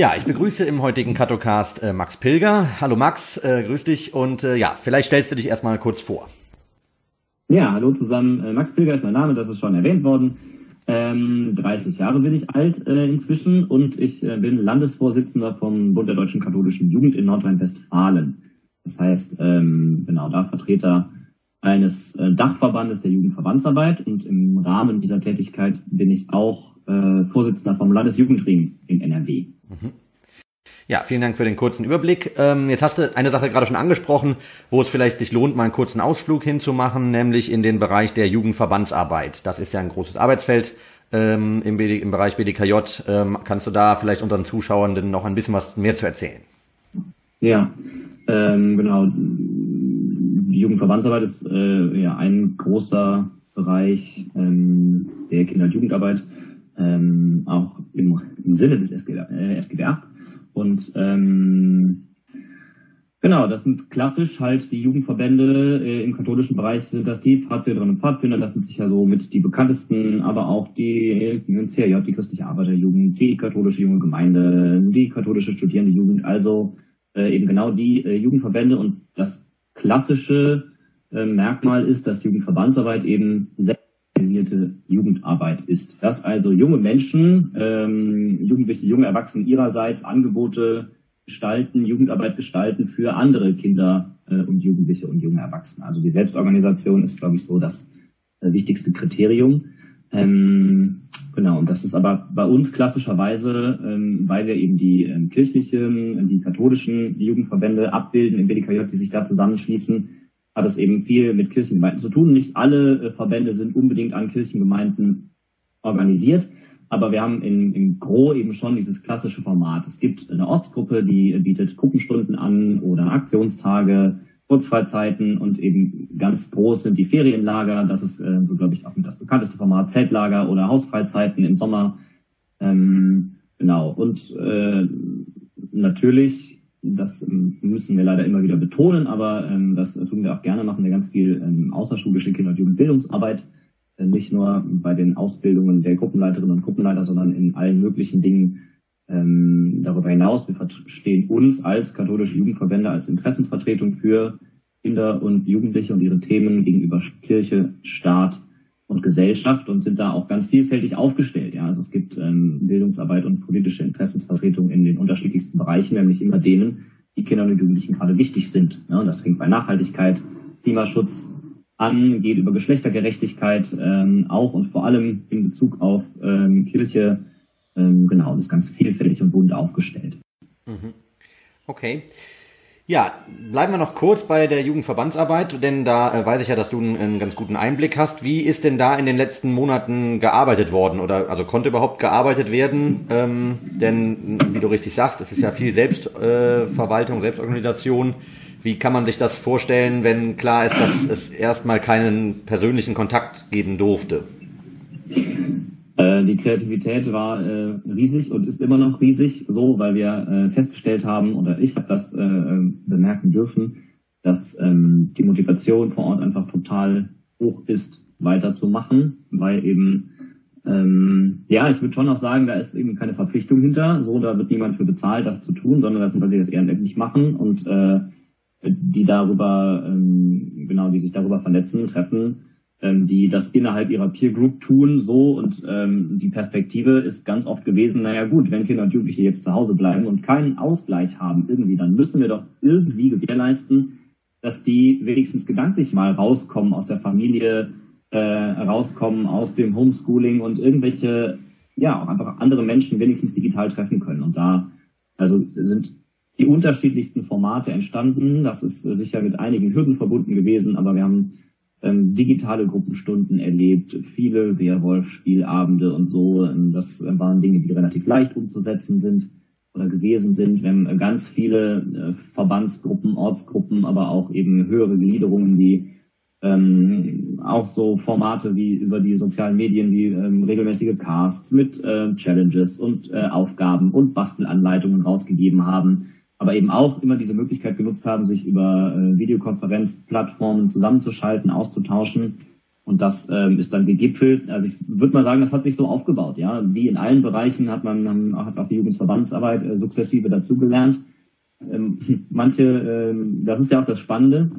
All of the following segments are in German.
Ja, ich begrüße im heutigen Katocast äh, Max Pilger. Hallo Max, äh, grüß dich und äh, ja, vielleicht stellst du dich erstmal kurz vor. Ja, hallo zusammen. Äh, Max Pilger ist mein Name, das ist schon erwähnt worden. Ähm, 30 Jahre bin ich alt äh, inzwischen und ich äh, bin Landesvorsitzender vom Bund der Deutschen Katholischen Jugend in Nordrhein-Westfalen. Das heißt, ähm, genau da Vertreter eines äh, Dachverbandes der Jugendverbandsarbeit und im Rahmen dieser Tätigkeit bin ich auch äh, Vorsitzender vom Landesjugendring in NRW. Mhm. Ja, vielen Dank für den kurzen Überblick. Ähm, jetzt hast du eine Sache gerade schon angesprochen, wo es vielleicht sich lohnt, mal einen kurzen Ausflug hinzumachen, nämlich in den Bereich der Jugendverbandsarbeit. Das ist ja ein großes Arbeitsfeld ähm, im, BD, im Bereich BDKJ. Ähm, kannst du da vielleicht unseren Zuschauern noch ein bisschen was mehr zu erzählen? Ja, ähm, genau. Die Jugendverbandsarbeit ist äh, ja ein großer Bereich ähm, der Kinder- und Jugendarbeit, ähm, auch im, im Sinne des SGB, äh, SGB 8. Und ähm, genau, das sind klassisch halt die Jugendverbände äh, im katholischen Bereich sind das die Pfadfinderinnen und Pfadfinder, das sind sicher so mit die bekanntesten, aber auch die CRJ, die christliche Arbeiterjugend, die katholische junge Gemeinde, die katholische studierende Jugend, also äh, eben genau die äh, Jugendverbände. Und das klassische äh, Merkmal ist, dass Jugendverbandsarbeit eben organisierte Jugendarbeit ist. Dass also junge Menschen, ähm, Jugendliche, junge Erwachsene ihrerseits Angebote gestalten, Jugendarbeit gestalten für andere Kinder äh, und Jugendliche und junge Erwachsene. Also die Selbstorganisation ist, glaube ich, so das äh, wichtigste Kriterium. Ähm, genau, und das ist aber bei uns klassischerweise, ähm, weil wir eben die ähm, kirchlichen, die katholischen Jugendverbände abbilden im BDKJ, die sich da zusammenschließen, hat es eben viel mit Kirchengemeinden zu tun. Nicht alle äh, Verbände sind unbedingt an Kirchengemeinden organisiert, aber wir haben in, im Gro eben schon dieses klassische Format. Es gibt eine Ortsgruppe, die bietet Gruppenstunden an oder Aktionstage, Kurzfreizeiten und eben ganz groß sind die Ferienlager. Das ist äh, so, glaube ich, auch das bekannteste Format, Zeltlager oder Hausfreizeiten im Sommer. Ähm, genau. Und äh, natürlich das ähm, müssen wir leider immer wieder betonen, aber ähm, das tun wir auch gerne, machen wir ganz viel ähm, außerschulische Kinder- und Jugendbildungsarbeit. Äh, nicht nur bei den Ausbildungen der Gruppenleiterinnen und Gruppenleiter, sondern in allen möglichen Dingen ähm, darüber hinaus. Wir verstehen uns als katholische Jugendverbände als Interessensvertretung für Kinder und Jugendliche und ihre Themen gegenüber Kirche, Staat und Gesellschaft und sind da auch ganz vielfältig aufgestellt. Ja, also es gibt ähm, Bildungsarbeit und politische Interessensvertretung in den unterschiedlichsten Bereichen, nämlich immer denen, die Kindern und Jugendlichen gerade wichtig sind. Ja, das fängt bei Nachhaltigkeit, Klimaschutz an, geht über Geschlechtergerechtigkeit ähm, auch und vor allem in Bezug auf ähm, Kirche. Ähm, genau, das ist ganz vielfältig und bunt aufgestellt. Mhm. Okay. Ja, bleiben wir noch kurz bei der Jugendverbandsarbeit, denn da äh, weiß ich ja, dass du einen, einen, ganz guten Einblick hast. Wie ist denn da in den letzten Monaten gearbeitet worden oder also konnte überhaupt gearbeitet werden? Ähm, denn wie du richtig sagst, es ist ja viel Selbstverwaltung, äh, Selbstorganisation. Wie kann man sich das vorstellen, wenn klar ist, dass es erstmal keinen persönlichen Kontakt geben durfte? Äh, die Kreativität war äh, riesig und ist immer noch riesig, so weil wir äh, festgestellt haben oder ich habe das äh, bemerken dürfen, dass ähm, die Motivation vor Ort einfach total hoch ist, weiterzumachen, weil eben ähm, ja, ich würde schon auch sagen, da ist eben keine Verpflichtung hinter, so da wird niemand für bezahlt, das zu tun, sondern das sind Leute, die das ehrenamtlich machen und äh, die darüber ähm, genau, die sich darüber vernetzen, treffen ähm, die das innerhalb ihrer Peer Group tun, so und ähm, die Perspektive ist ganz oft gewesen, naja gut, wenn Kinder und Jugendliche jetzt zu Hause bleiben und keinen Ausgleich haben irgendwie, dann müssen wir doch irgendwie gewährleisten, dass die wenigstens gedanklich mal rauskommen aus der Familie, äh, rauskommen aus dem Homeschooling und irgendwelche, ja, auch einfach andere Menschen wenigstens digital treffen können. Und da, also sind die unterschiedlichsten Formate entstanden. Das ist sicher mit einigen Hürden verbunden gewesen, aber wir haben ähm, digitale Gruppenstunden erlebt, viele Werwolf-Spielabende und so. Ähm, das waren Dinge, die relativ leicht umzusetzen sind oder gewesen sind. Wir haben ganz viele äh, Verbandsgruppen, Ortsgruppen, aber auch eben höhere Gliederungen wie ähm, auch so Formate wie über die sozialen Medien wie ähm, regelmäßige Casts mit äh, Challenges und äh, Aufgaben und Bastelanleitungen rausgegeben haben aber eben auch immer diese Möglichkeit genutzt haben, sich über äh, Videokonferenzplattformen zusammenzuschalten, auszutauschen Und das ähm, ist dann gegipfelt. Also ich würde mal sagen, das hat sich so aufgebaut. Ja, wie in allen Bereichen hat man hat auch die Jugendverbandsarbeit äh, sukzessive dazugelernt. Ähm, manche, ähm, das ist ja auch das Spannende.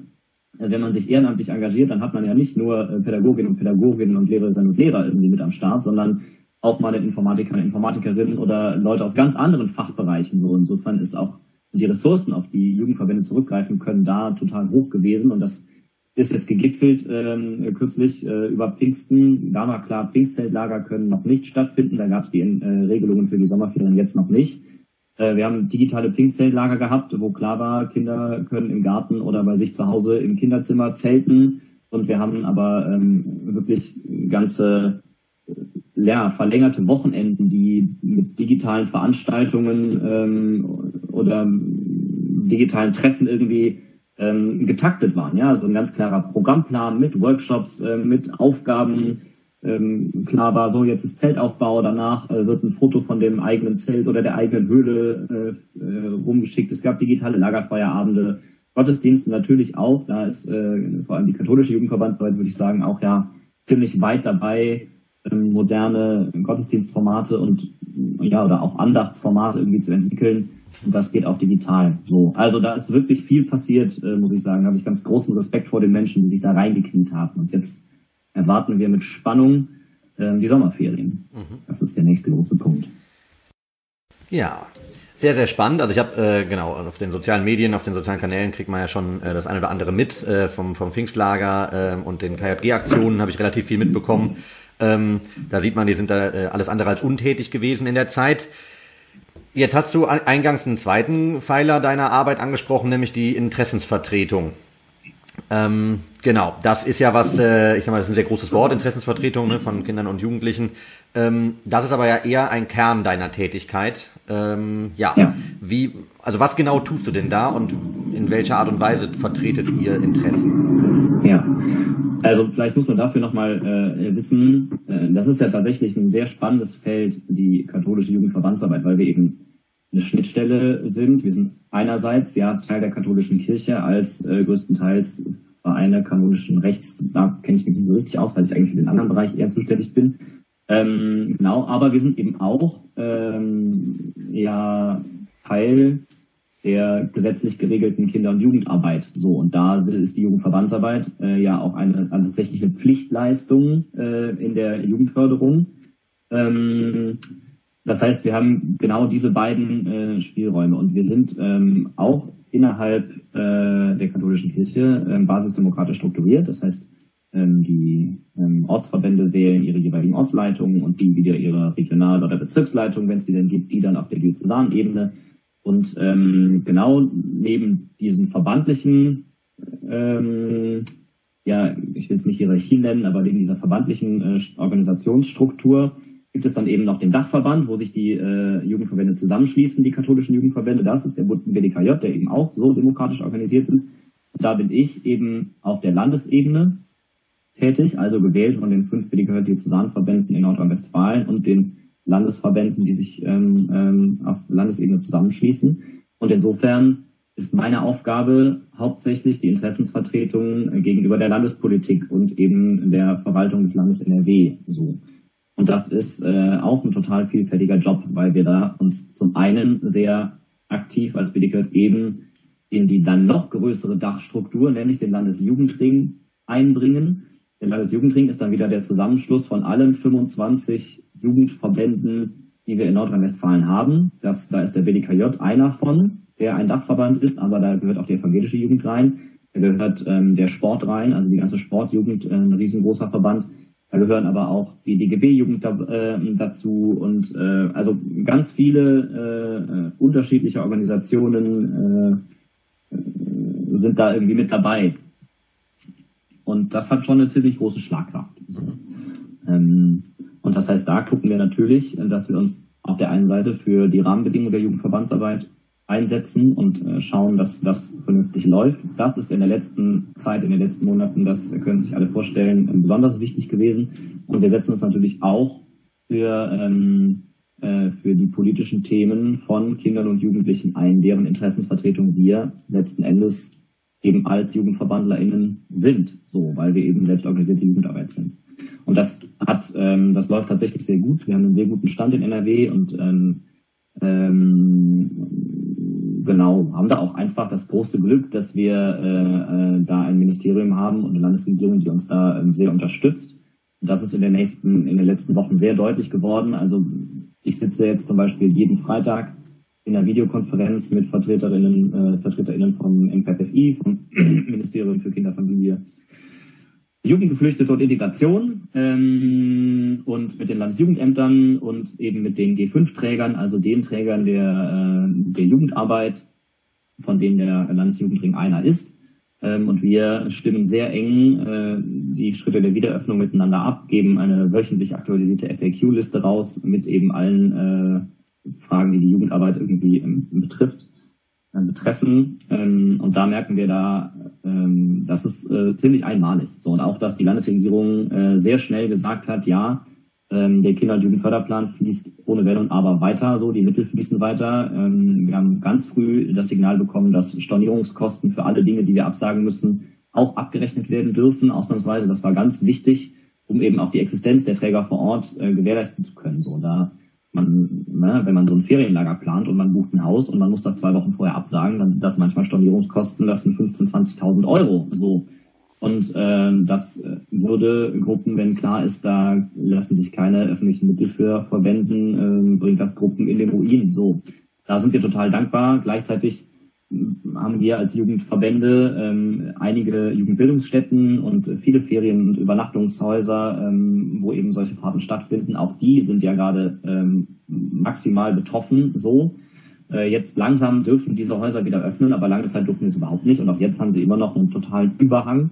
Äh, wenn man sich ehrenamtlich engagiert, dann hat man ja nicht nur äh, Pädagoginnen und Pädagoginnen und Lehrerinnen und Lehrer irgendwie mit am Start, sondern auch mal den Informatiker, Informatikerinnen oder Leute aus ganz anderen Fachbereichen. So insofern ist auch die Ressourcen, auf die Jugendverbände zurückgreifen können, da total hoch gewesen. Und das ist jetzt gegipfelt ähm, kürzlich äh, über Pfingsten. Da war klar, Pfingstzeltlager können noch nicht stattfinden. Da gab es die äh, Regelungen für die Sommerferien jetzt noch nicht. Äh, wir haben digitale Pfingstzeltlager gehabt, wo klar war, Kinder können im Garten oder bei sich zu Hause im Kinderzimmer zelten. Und wir haben aber ähm, wirklich ganze ja, verlängerte Wochenenden, die mit digitalen Veranstaltungen ähm, oder digitalen Treffen irgendwie ähm, getaktet waren. Ja, also ein ganz klarer Programmplan mit Workshops, äh, mit Aufgaben. Ähm, klar war so, jetzt ist Zeltaufbau, danach äh, wird ein Foto von dem eigenen Zelt oder der eigenen Höhle äh, äh, rumgeschickt. Es gab digitale Lagerfeuerabende, Gottesdienste natürlich auch. Da ist äh, vor allem die katholische Jugendverbandsarbeit, würde ich sagen, auch ja ziemlich weit dabei, moderne Gottesdienstformate und ja oder auch Andachtsformate irgendwie zu entwickeln. Und das geht auch digital. So, also da ist wirklich viel passiert, äh, muss ich sagen. Da habe ich ganz großen Respekt vor den Menschen, die sich da reingekniet haben. Und jetzt erwarten wir mit Spannung äh, die Sommerferien. Mhm. Das ist der nächste große Punkt. Ja, sehr, sehr spannend. Also ich habe, äh, genau, auf den sozialen Medien, auf den sozialen Kanälen kriegt man ja schon äh, das eine oder andere mit. Äh, vom, vom Pfingstlager äh, und den KJG-Aktionen habe ich relativ viel mitbekommen. Ähm, da sieht man, die sind da äh, alles andere als untätig gewesen in der Zeit. Jetzt hast du eingangs einen zweiten Pfeiler deiner Arbeit angesprochen, nämlich die Interessensvertretung. Ähm, genau, das ist ja was, äh, ich sag mal, das ist ein sehr großes Wort, Interessensvertretung ne, von Kindern und Jugendlichen. Ähm, das ist aber ja eher ein Kern deiner Tätigkeit. Ähm, ja. ja, wie, also was genau tust du denn da und in welcher Art und Weise vertretet ihr Interessen? Ja, also vielleicht muss man dafür nochmal äh, wissen, äh, das ist ja tatsächlich ein sehr spannendes Feld, die katholische Jugendverbandsarbeit, weil wir eben eine Schnittstelle sind. Wir sind einerseits ja Teil der katholischen Kirche als äh, größtenteils Vereine kanonischen Rechts. Da kenne ich mich nicht so richtig aus, weil ich eigentlich für den anderen Bereich eher zuständig bin. Ähm, genau, aber wir sind eben auch ähm, ja Teil der gesetzlich geregelten Kinder- und Jugendarbeit. So, und da ist die Jugendverbandsarbeit äh, ja auch eine, eine tatsächlich eine Pflichtleistung äh, in der Jugendförderung. Ähm, das heißt, wir haben genau diese beiden äh, Spielräume und wir sind ähm, auch innerhalb äh, der katholischen Kirche äh, basisdemokratisch strukturiert. Das heißt, ähm, die ähm, Ortsverbände wählen ihre jeweiligen Ortsleitungen und die wieder ihre Regional- oder Bezirksleitung, wenn es die denn gibt, die dann auf der Diözesanebene. Und ähm, genau neben diesen verbandlichen, ähm, ja, ich will es nicht Hierarchie nennen, aber neben dieser verbandlichen äh, Organisationsstruktur gibt es dann eben noch den Dachverband, wo sich die äh, Jugendverbände zusammenschließen, die katholischen Jugendverbände. Das ist der BDKJ, der eben auch so demokratisch organisiert sind. Und da bin ich eben auf der Landesebene tätig, also gewählt von den fünf BDKJ-Diözesanverbänden in Nordrhein-Westfalen und den Landesverbänden, die sich ähm, ähm, auf Landesebene zusammenschließen. Und insofern ist meine Aufgabe hauptsächlich die Interessensvertretung gegenüber der Landespolitik und eben der Verwaltung des Landes NRW. So. Und das ist äh, auch ein total vielfältiger Job, weil wir da uns zum einen sehr aktiv als BDK eben in die dann noch größere Dachstruktur, nämlich den Landesjugendring, einbringen der Landesjugendring ist dann wieder der Zusammenschluss von allen 25 Jugendverbänden, die wir in Nordrhein-Westfalen haben. Das, da ist der BDKJ einer von, der ein Dachverband ist, aber da gehört auch die evangelische Jugend rein. Da gehört ähm, der Sport rein, also die ganze Sportjugend, äh, ein riesengroßer Verband. Da gehören aber auch die DGB-Jugend da, äh, dazu und äh, also ganz viele äh, äh unterschiedliche Organisationen äh, äh, sind da irgendwie mit dabei. Und das hat schon eine ziemlich große Schlagkraft. Ähm, und das heißt, da gucken wir natürlich, dass wir uns auf der einen Seite für die Rahmenbedingungen der Jugendverbandsarbeit einsetzen und äh, schauen, dass das vernünftig läuft. Das ist in der letzten Zeit, in den letzten Monaten, das können sich alle vorstellen, besonders wichtig gewesen. Und wir setzen uns natürlich auch für, ähm, äh, für die politischen Themen von Kindern und Jugendlichen ein, deren Interessensvertretung wir letzten Endes eben als JugendverbandlerInnen sind, so, weil wir eben selbstorganisierte Jugendarbeit sind. Und das hat, ähm, das läuft tatsächlich sehr gut. Wir haben einen sehr guten Stand in NRW und ähm, ähm, genau, haben da auch einfach das große Glück, dass wir äh, äh, da ein Ministerium haben und eine Landesregierung, die uns da ähm, sehr unterstützt. Und das ist in den nächsten, in den letzten Wochen sehr deutlich geworden. Also ich sitze jetzt zum Beispiel jeden Freitag in einer Videokonferenz mit Vertreterinnen, äh, Vertreterinnen vom MKFI, vom Ministerium für Kinder, Familie, Jugendgeflüchtete und Integration ähm, und mit den Landesjugendämtern und eben mit den G5-Trägern, also den Trägern der, äh, der Jugendarbeit, von denen der Landesjugendring einer ist. Ähm, und wir stimmen sehr eng äh, die Schritte der Wiederöffnung miteinander ab, geben eine wöchentlich aktualisierte FAQ-Liste raus mit eben allen äh, Fragen, die die Jugendarbeit irgendwie ähm, betrifft, äh, betreffen. Ähm, und da merken wir da, ähm, das ist äh, ziemlich einmalig. So, und auch, dass die Landesregierung äh, sehr schnell gesagt hat, ja, ähm, der Kinder- und Jugendförderplan fließt ohne Wenn und Aber weiter, so, die Mittel fließen weiter. Ähm, wir haben ganz früh das Signal bekommen, dass Stornierungskosten für alle Dinge, die wir absagen müssen, auch abgerechnet werden dürfen, ausnahmsweise. Das war ganz wichtig, um eben auch die Existenz der Träger vor Ort äh, gewährleisten zu können. So, da man, ne, wenn man so ein Ferienlager plant und man bucht ein Haus und man muss das zwei Wochen vorher absagen, dann sind das manchmal Stornierungskosten, das sind 15.000, 20.000 Euro. So. Und äh, das würde Gruppen, wenn klar ist, da lassen sich keine öffentlichen Mittel für verwenden, äh, bringt das Gruppen in den Ruin. So, da sind wir total dankbar. Gleichzeitig haben wir als Jugendverbände ähm, einige Jugendbildungsstätten und viele Ferien- und Übernachtungshäuser, ähm, wo eben solche Fahrten stattfinden. Auch die sind ja gerade ähm, maximal betroffen. So äh, jetzt langsam dürfen diese Häuser wieder öffnen, aber lange Zeit durften wir es überhaupt nicht. Und auch jetzt haben sie immer noch einen totalen Überhang.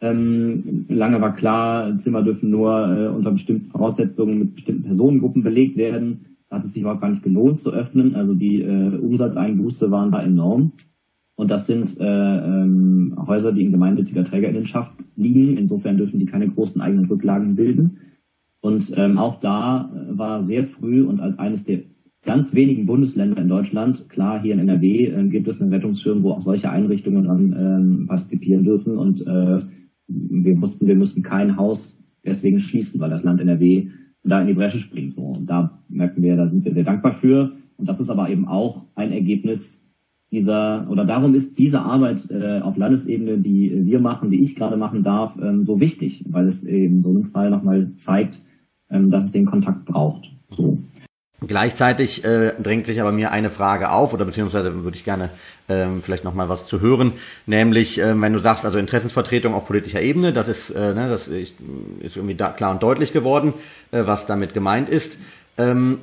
Ähm, lange war klar, Zimmer dürfen nur äh, unter bestimmten Voraussetzungen mit bestimmten Personengruppen belegt werden hat es sich überhaupt gar nicht gelohnt zu öffnen. Also die äh, Umsatzeinbuße waren da enorm. Und das sind äh, ähm, Häuser, die in gemeinnütziger Trägerinnenschaft liegen. Insofern dürfen die keine großen eigenen Rücklagen bilden. Und ähm, auch da äh, war sehr früh und als eines der ganz wenigen Bundesländer in Deutschland, klar, hier in NRW äh, gibt es einen Rettungsschirm, wo auch solche Einrichtungen dran ähm, partizipieren dürfen. Und äh, wir wussten, wir müssen kein Haus deswegen schließen, weil das Land NRW da in die Bresche springt. So. Und da merken wir, da sind wir sehr dankbar für. Und das ist aber eben auch ein Ergebnis dieser, oder darum ist diese Arbeit äh, auf Landesebene, die wir machen, die ich gerade machen darf, ähm, so wichtig, weil es eben so einem Fall nochmal zeigt, ähm, dass es den Kontakt braucht. So. Gleichzeitig äh, drängt sich aber mir eine Frage auf, oder beziehungsweise würde ich gerne ähm, vielleicht noch mal was zu hören, nämlich äh, wenn du sagst, also Interessensvertretung auf politischer Ebene, das ist, äh, ne, das ist, ist irgendwie da klar und deutlich geworden, äh, was damit gemeint ist. Ähm,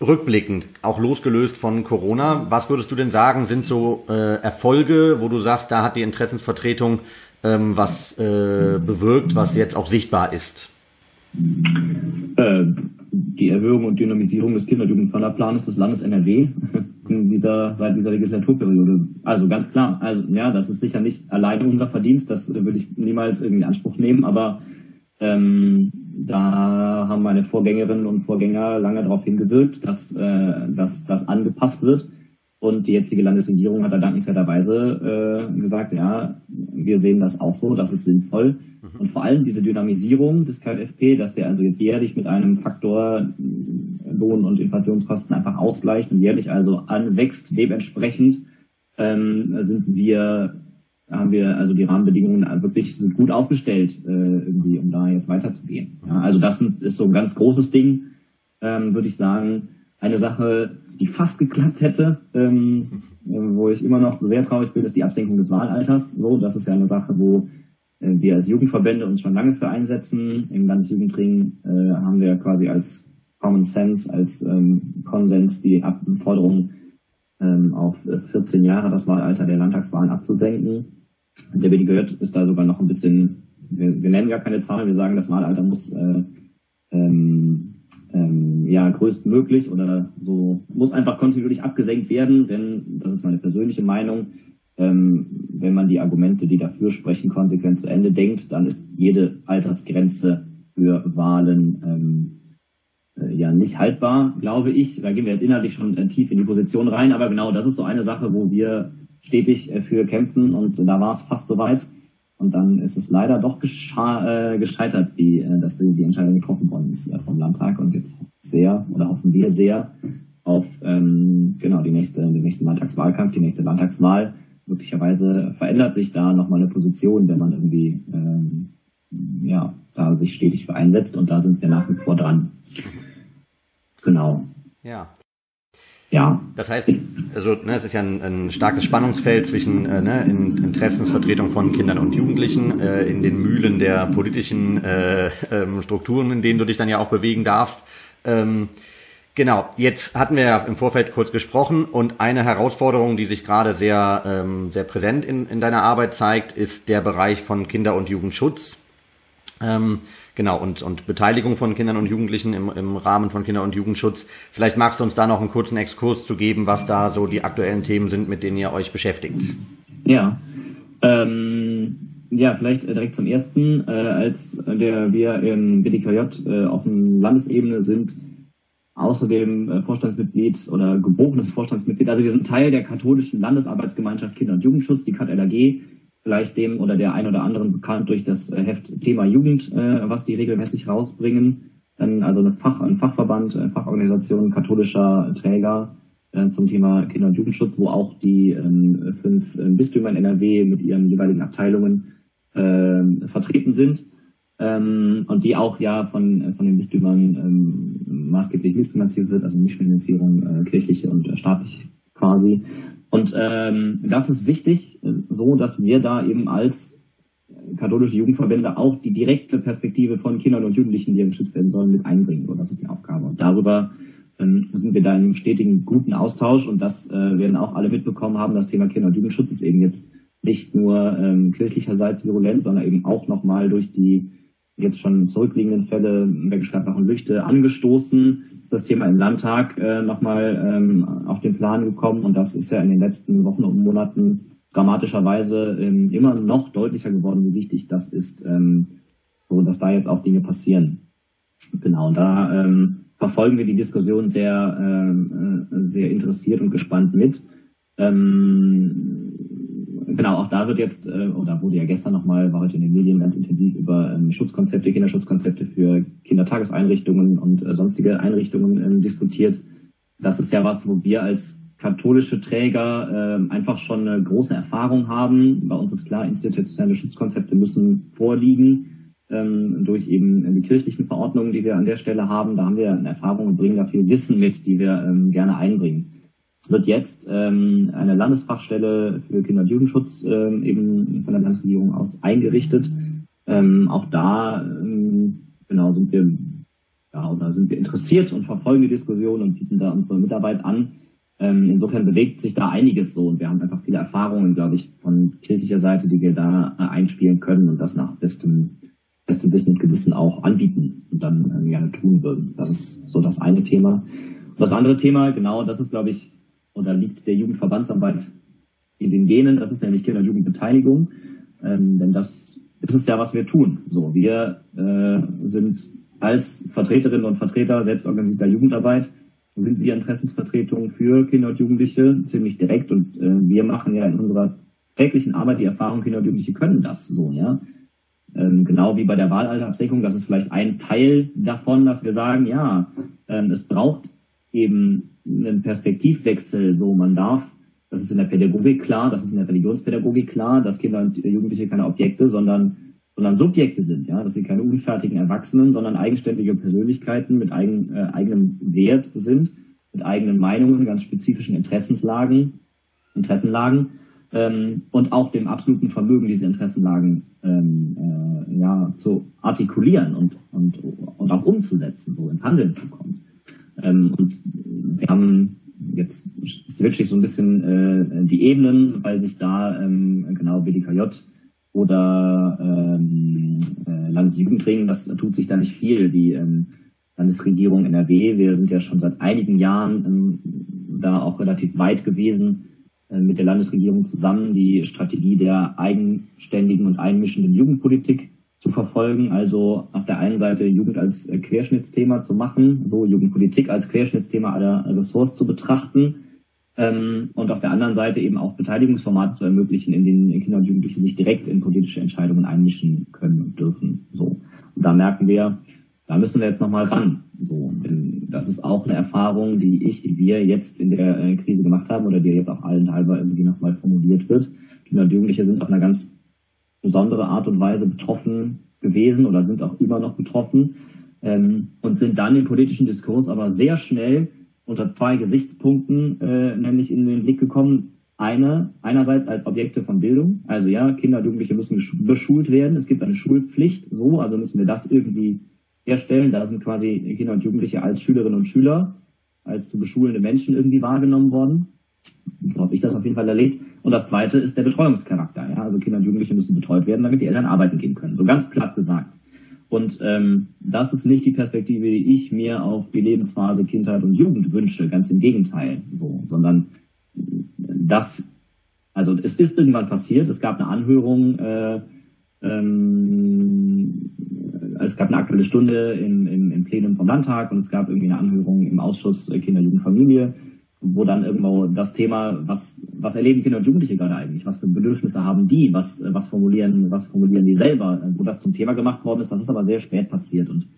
rückblickend, auch losgelöst von Corona, was würdest du denn sagen, sind so äh, Erfolge, wo du sagst, da hat die Interessensvertretung ähm, was äh, bewirkt, was jetzt auch sichtbar ist? Äh, die Erhöhung und Dynamisierung des Kinder- und Jugendförderplans des Landes NRW in dieser, seit dieser Legislaturperiode. Also ganz klar, also ja, das ist sicher nicht alleine unser Verdienst, das würde ich niemals irgendwie in Anspruch nehmen, aber ähm, da haben meine Vorgängerinnen und Vorgänger lange darauf hingewirkt, dass, äh, dass das angepasst wird. Und die jetzige Landesregierung hat da dankenswerterweise äh, gesagt, ja, wir sehen das auch so, das ist sinnvoll. Mhm. Und vor allem diese Dynamisierung des KfP, dass der also jetzt jährlich mit einem Faktor äh, Lohn- und Inflationskosten einfach ausgleicht und jährlich also anwächst, dementsprechend ähm, sind wir, haben wir also die Rahmenbedingungen wirklich gut aufgestellt, äh, irgendwie, um da jetzt weiterzugehen. Ja, also das ist so ein ganz großes Ding, ähm, würde ich sagen. Eine Sache, die fast geklappt hätte, ähm, wo ich immer noch sehr traurig bin, ist die Absenkung des Wahlalters. So, das ist ja eine Sache, wo äh, wir als Jugendverbände uns schon lange für einsetzen. Im Landesjugendring äh, haben wir quasi als Common Sense, als ähm, Konsens die Ab Forderung ähm, auf 14 Jahre das Wahlalter der Landtagswahlen abzusenken. Der BDG ist da sogar noch ein bisschen, wir, wir nennen gar keine Zahlen, wir sagen, das Wahlalter muss äh, ähm, ja, größtmöglich oder so muss einfach kontinuierlich abgesenkt werden, denn das ist meine persönliche Meinung. Ähm, wenn man die Argumente, die dafür sprechen, konsequent zu Ende denkt, dann ist jede Altersgrenze für Wahlen ähm, äh, ja nicht haltbar, glaube ich. Da gehen wir jetzt inhaltlich schon äh, tief in die Position rein, aber genau, das ist so eine Sache, wo wir stetig äh, für kämpfen und da war es fast soweit. Und dann ist es leider doch äh, gescheitert, die, äh, dass die, die Entscheidung getroffen worden ist äh, vom Landtag. Und jetzt sehr oder hoffen wir sehr auf ähm, genau die nächste, den nächsten Landtagswahlkampf, die nächste Landtagswahl. Möglicherweise verändert sich da nochmal eine Position, wenn man irgendwie ähm, ja da sich stetig für einsetzt. Und da sind wir nach wie vor dran. Genau. Ja. Ja. Das heißt, also ne, es ist ja ein, ein starkes Spannungsfeld zwischen äh, ne, in, Interessensvertretung von Kindern und Jugendlichen äh, in den Mühlen der politischen äh, ähm, Strukturen, in denen du dich dann ja auch bewegen darfst. Ähm, genau, jetzt hatten wir ja im Vorfeld kurz gesprochen und eine Herausforderung, die sich gerade sehr, ähm, sehr präsent in, in deiner Arbeit zeigt, ist der Bereich von Kinder- und Jugendschutz. Ähm, Genau, und, und Beteiligung von Kindern und Jugendlichen im, im Rahmen von Kinder- und Jugendschutz. Vielleicht magst du uns da noch einen kurzen Exkurs zu geben, was da so die aktuellen Themen sind, mit denen ihr euch beschäftigt. Ja, ähm, ja, vielleicht äh, direkt zum ersten. Äh, als der, wir im BDKJ äh, auf dem Landesebene sind, außerdem äh, Vorstandsmitglied oder gebogenes Vorstandsmitglied. Also wir sind Teil der katholischen Landesarbeitsgemeinschaft Kinder- und Jugendschutz, die KatLAG vielleicht dem oder der ein oder anderen bekannt durch das äh, Heft Thema Jugend, äh, was die regelmäßig rausbringen. Dann also eine Fach, ein Fachverband, eine Fachorganisation katholischer Träger äh, zum Thema Kinder- und Jugendschutz, wo auch die ähm, fünf Bistümer in NRW mit ihren jeweiligen Abteilungen äh, vertreten sind. Ähm, und die auch ja von, von den Bistümern ähm, maßgeblich mitfinanziert wird, also Mischfinanzierung, äh, kirchliche und äh, staatliche quasi. Und ähm, das ist wichtig, so dass wir da eben als katholische Jugendverbände auch die direkte Perspektive von Kindern und Jugendlichen, die geschützt werden sollen, mit einbringen. So, das ist die Aufgabe. Und darüber ähm, sind wir da in einem stetigen, guten Austausch und das äh, werden auch alle mitbekommen haben. Das Thema Kinder- und Jugendschutz ist eben jetzt nicht nur ähm, kirchlicherseits virulent, sondern eben auch nochmal durch die jetzt schon zurückliegenden Fälle Gladbach und Lüchte angestoßen. Ist das Thema im Landtag äh, nochmal ähm, auf den Plan gekommen und das ist ja in den letzten Wochen und Monaten dramatischerweise ähm, immer noch deutlicher geworden, wie wichtig das ist, ähm, so dass da jetzt auch Dinge passieren. Genau, und da ähm, verfolgen wir die Diskussion sehr, ähm, äh, sehr interessiert und gespannt mit. Ähm, genau, auch da wird jetzt, äh, oder wurde ja gestern nochmal, war heute in den Medien ganz intensiv über ähm, Schutzkonzepte, Kinderschutzkonzepte für Kindertageseinrichtungen und äh, sonstige Einrichtungen ähm, diskutiert. Das ist ja was, wo wir als katholische Träger äh, einfach schon eine große Erfahrung haben. Bei uns ist klar, institutionelle Schutzkonzepte müssen vorliegen ähm, durch eben die kirchlichen Verordnungen, die wir an der Stelle haben. Da haben wir eine Erfahrung und bringen da viel Wissen mit, die wir ähm, gerne einbringen. Es wird jetzt ähm, eine Landesfachstelle für Kinder- und Jugendschutz ähm, eben von der Landesregierung aus eingerichtet. Ähm, auch da ähm, genau sind wir ja, oder sind wir interessiert und verfolgen die Diskussion und bieten da unsere Mitarbeit an. Ähm, insofern bewegt sich da einiges so und wir haben einfach viele Erfahrungen, glaube ich, von kirchlicher Seite, die wir da äh, einspielen können und das nach bestem, bestem Wissen und Gewissen auch anbieten und dann äh, gerne tun würden. Das ist so das eine Thema. Das andere Thema, genau, das ist, glaube ich, oder liegt der Jugendverbandsarbeit in den Genen. Das ist nämlich Kinder- und Jugendbeteiligung. Ähm, denn das ist es ja, was wir tun. So, wir äh, sind als Vertreterinnen und Vertreter selbstorganisierter Jugendarbeit sind wir Interessensvertretung für Kinder und Jugendliche ziemlich direkt und äh, wir machen ja in unserer täglichen Arbeit die Erfahrung, Kinder und Jugendliche können das so, ja. Ähm, genau wie bei der Wahlalterabsenkung, das ist vielleicht ein Teil davon, dass wir sagen, ja, ähm, es braucht eben einen Perspektivwechsel. So, man darf, das ist in der Pädagogik klar, das ist in der Religionspädagogik klar, dass Kinder und Jugendliche keine Objekte, sondern sondern Subjekte sind, ja, dass sie keine unfertigen Erwachsenen, sondern eigenständige Persönlichkeiten mit eigen, äh, eigenem Wert sind, mit eigenen Meinungen, ganz spezifischen Interessenslagen, Interessenlagen ähm, und auch dem absoluten Vermögen, diese Interessenlagen ähm, äh, ja, zu artikulieren und, und, und auch umzusetzen, so ins Handeln zu kommen. Ähm, und wir haben jetzt switche ich so ein bisschen äh, die Ebenen, weil sich da ähm, genau BDKJ oder ähm, äh, Landesjugendring, das tut sich da nicht viel. Die ähm, Landesregierung NRW, wir sind ja schon seit einigen Jahren ähm, da auch relativ weit gewesen äh, mit der Landesregierung zusammen, die Strategie der eigenständigen und einmischenden Jugendpolitik zu verfolgen. Also auf der einen Seite Jugend als Querschnittsthema zu machen, so Jugendpolitik als Querschnittsthema aller Ressorts zu betrachten ähm, und auf der anderen Seite eben auch Beteiligungsformate zu ermöglichen, in denen Kinder und Jugendliche sich direkt in politische Entscheidungen einmischen können und dürfen. So. Und da merken wir, da müssen wir jetzt nochmal ran. So, denn das ist auch eine Erfahrung, die ich, die wir jetzt in der äh, Krise gemacht haben oder die jetzt auch allen halber irgendwie nochmal formuliert wird. Kinder und Jugendliche sind auf einer ganz besondere Art und Weise betroffen gewesen oder sind auch immer noch betroffen ähm, und sind dann im politischen Diskurs aber sehr schnell unter zwei Gesichtspunkten äh, nämlich in den Blick gekommen. Eine, einerseits als Objekte von Bildung, also ja, Kinder Jugendliche müssen beschult werden, es gibt eine Schulpflicht, so, also müssen wir das irgendwie herstellen. Da sind quasi Kinder und Jugendliche als Schülerinnen und Schüler, als zu beschulende Menschen irgendwie wahrgenommen worden. So habe ich das auf jeden Fall erlebt. Und das zweite ist der Betreuungscharakter. Ja? Also Kinder und Jugendliche müssen betreut werden, damit die Eltern arbeiten gehen können. So ganz platt gesagt. Und ähm, das ist nicht die Perspektive, die ich mir auf die Lebensphase Kindheit und Jugend wünsche, ganz im Gegenteil. So, sondern das, also es ist irgendwann passiert, es gab eine Anhörung, äh, ähm, es gab eine aktuelle Stunde im, im, im Plenum vom Landtag und es gab irgendwie eine Anhörung im Ausschuss Kinder, Jugend, Familie wo dann irgendwo das Thema, was, was erleben Kinder und Jugendliche gerade eigentlich? Was für Bedürfnisse haben die? Was, was formulieren, was formulieren die selber? Wo das zum Thema gemacht worden ist, das ist aber sehr spät passiert und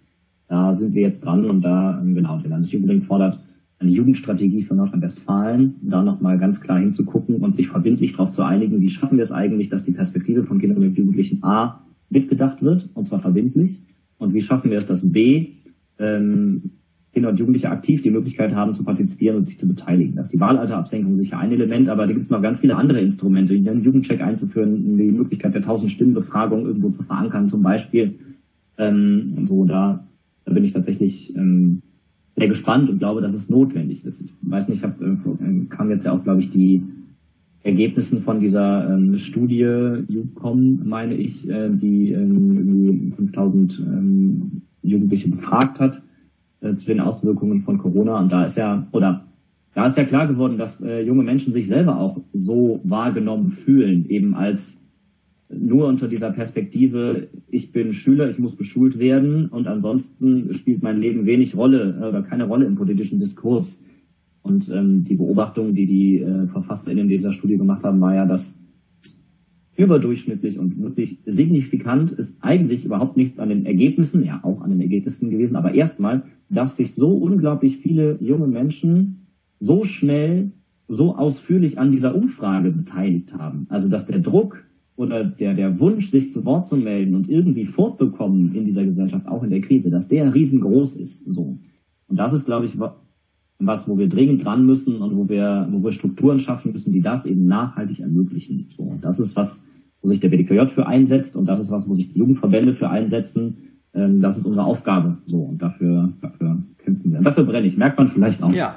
da sind wir jetzt dran und da, genau, der Landesjugendring fordert eine Jugendstrategie für Nordrhein-Westfalen, da nochmal ganz klar hinzugucken und sich verbindlich darauf zu einigen, wie schaffen wir es eigentlich, dass die Perspektive von Kindern und Jugendlichen A mitgedacht wird, und zwar verbindlich, und wie schaffen wir es, dass B ähm, Kinder und Jugendliche aktiv die Möglichkeit haben zu partizipieren und sich zu beteiligen. Das ist die Wahlalterabsenkung sicher ein Element, aber da gibt es noch ganz viele andere Instrumente, einen Jugendcheck einzuführen, die Möglichkeit der 1000 Stimmen Befragung irgendwo zu verankern zum Beispiel. Ähm, und so, da, da bin ich tatsächlich ähm, sehr gespannt und glaube, dass es notwendig ist. Ich weiß nicht, ich hab, äh, kam jetzt ja auch, glaube ich, die Ergebnissen von dieser ähm, Studie UCOM, meine ich, äh, die ähm, 5000 ähm, Jugendliche befragt hat äh, zu den Auswirkungen von Corona. Und da ist ja, oder da ist ja klar geworden, dass äh, junge Menschen sich selber auch so wahrgenommen fühlen, eben als nur unter dieser Perspektive, ich bin Schüler, ich muss beschult werden und ansonsten spielt mein Leben wenig Rolle äh, oder keine Rolle im politischen Diskurs. Und ähm, die Beobachtung, die die äh, VerfasserInnen dieser Studie gemacht haben, war ja, dass überdurchschnittlich und wirklich signifikant ist eigentlich überhaupt nichts an den Ergebnissen, ja auch an den Ergebnissen gewesen, aber erstmal, dass sich so unglaublich viele junge Menschen so schnell, so ausführlich an dieser Umfrage beteiligt haben. Also dass der Druck oder der, der Wunsch, sich zu Wort zu melden und irgendwie vorzukommen in dieser Gesellschaft, auch in der Krise, dass der riesengroß ist. So. Und das ist, glaube ich, was, wo wir dringend dran müssen und wo wir, wo wir Strukturen schaffen müssen, die das eben nachhaltig ermöglichen. So, und das ist was, wo sich der BDKJ für einsetzt und das ist was, wo sich die Jugendverbände für einsetzen. Ähm, das ist unsere Aufgabe. So, und dafür, dafür kämpfen wir. Und dafür brenne ich. Merkt man vielleicht auch. Ja.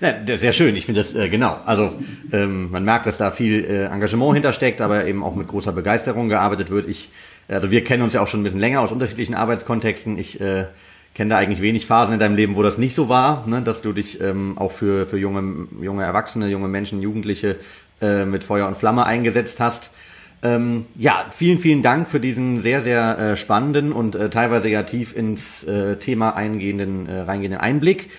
Ja, sehr schön. Ich finde das äh, genau. Also ähm, man merkt, dass da viel äh, Engagement hintersteckt, aber eben auch mit großer Begeisterung gearbeitet wird. Ich, also wir kennen uns ja auch schon ein bisschen länger aus unterschiedlichen Arbeitskontexten. Ich äh, kenne da eigentlich wenig Phasen in deinem Leben, wo das nicht so war, ne? dass du dich ähm, auch für, für junge, junge Erwachsene, junge Menschen, Jugendliche äh, mit Feuer und Flamme eingesetzt hast. Ähm, ja, vielen, vielen Dank für diesen sehr, sehr äh, spannenden und äh, teilweise ja tief ins äh, Thema eingehenden, äh, reingehenden Einblick.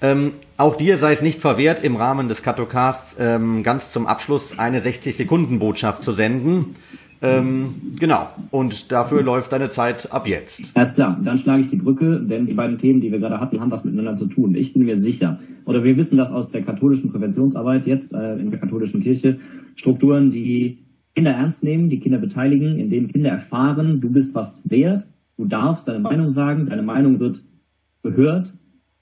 Ähm, auch dir sei es nicht verwehrt, im Rahmen des Katocasts ähm, ganz zum Abschluss eine 60-Sekunden-Botschaft zu senden. Ähm, genau. Und dafür läuft deine Zeit ab jetzt. Alles klar. Dann schlage ich die Brücke, denn die beiden Themen, die wir gerade hatten, haben was miteinander zu tun. Ich bin mir sicher, oder wir wissen das aus der katholischen Präventionsarbeit jetzt äh, in der katholischen Kirche, Strukturen, die Kinder ernst nehmen, die Kinder beteiligen, in denen Kinder erfahren, du bist was wert, du darfst deine Meinung sagen, deine Meinung wird gehört,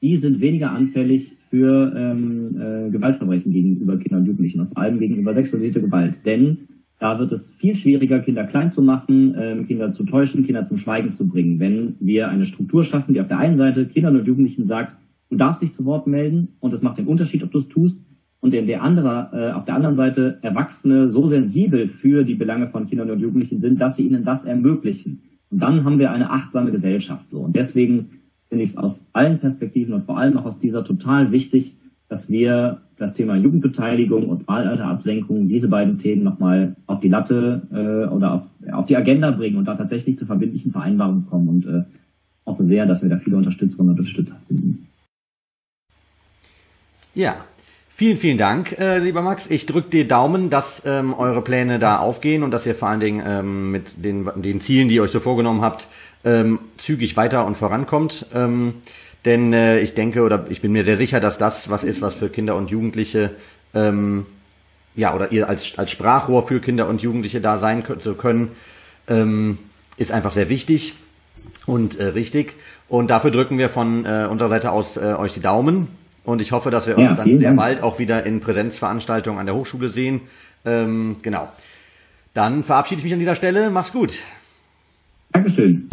die sind weniger anfällig für ähm, äh, Gewaltverbrechen gegenüber Kindern und Jugendlichen und vor allem gegenüber sexualisierter Gewalt. Denn da wird es viel schwieriger, Kinder klein zu machen, ähm, Kinder zu täuschen, Kinder zum Schweigen zu bringen. Wenn wir eine Struktur schaffen, die auf der einen Seite Kindern und Jugendlichen sagt, du darfst dich zu Wort melden und es macht den Unterschied, ob du es tust, und in der andere, äh, auf der anderen Seite Erwachsene so sensibel für die Belange von Kindern und Jugendlichen sind, dass sie ihnen das ermöglichen. Und dann haben wir eine achtsame Gesellschaft so. Und deswegen finde ich es aus allen Perspektiven und vor allem auch aus dieser total wichtig, dass wir das Thema Jugendbeteiligung und Wahlalterabsenkung, diese beiden Themen nochmal auf die Latte äh, oder auf, auf die Agenda bringen und da tatsächlich zu verbindlichen Vereinbarungen kommen und äh, hoffe sehr, dass wir da viele Unterstützerinnen und Unterstützer finden. Ja, Vielen, vielen Dank, äh, lieber Max. Ich drücke dir Daumen, dass ähm, eure Pläne da aufgehen und dass ihr vor allen Dingen ähm, mit den, den Zielen, die ihr euch so vorgenommen habt, ähm, zügig weiter und vorankommt. Ähm, denn äh, ich denke oder ich bin mir sehr sicher, dass das was ist, was für Kinder und Jugendliche ähm, ja oder ihr als als Sprachrohr für Kinder und Jugendliche da sein zu können, ähm, ist einfach sehr wichtig und äh, richtig. Und dafür drücken wir von äh, unserer Seite aus äh, euch die Daumen. Und ich hoffe, dass wir uns ja, dann sehr bald auch wieder in Präsenzveranstaltungen an der Hochschule sehen. Ähm, genau. Dann verabschiede ich mich an dieser Stelle. Mach's gut. Dankeschön.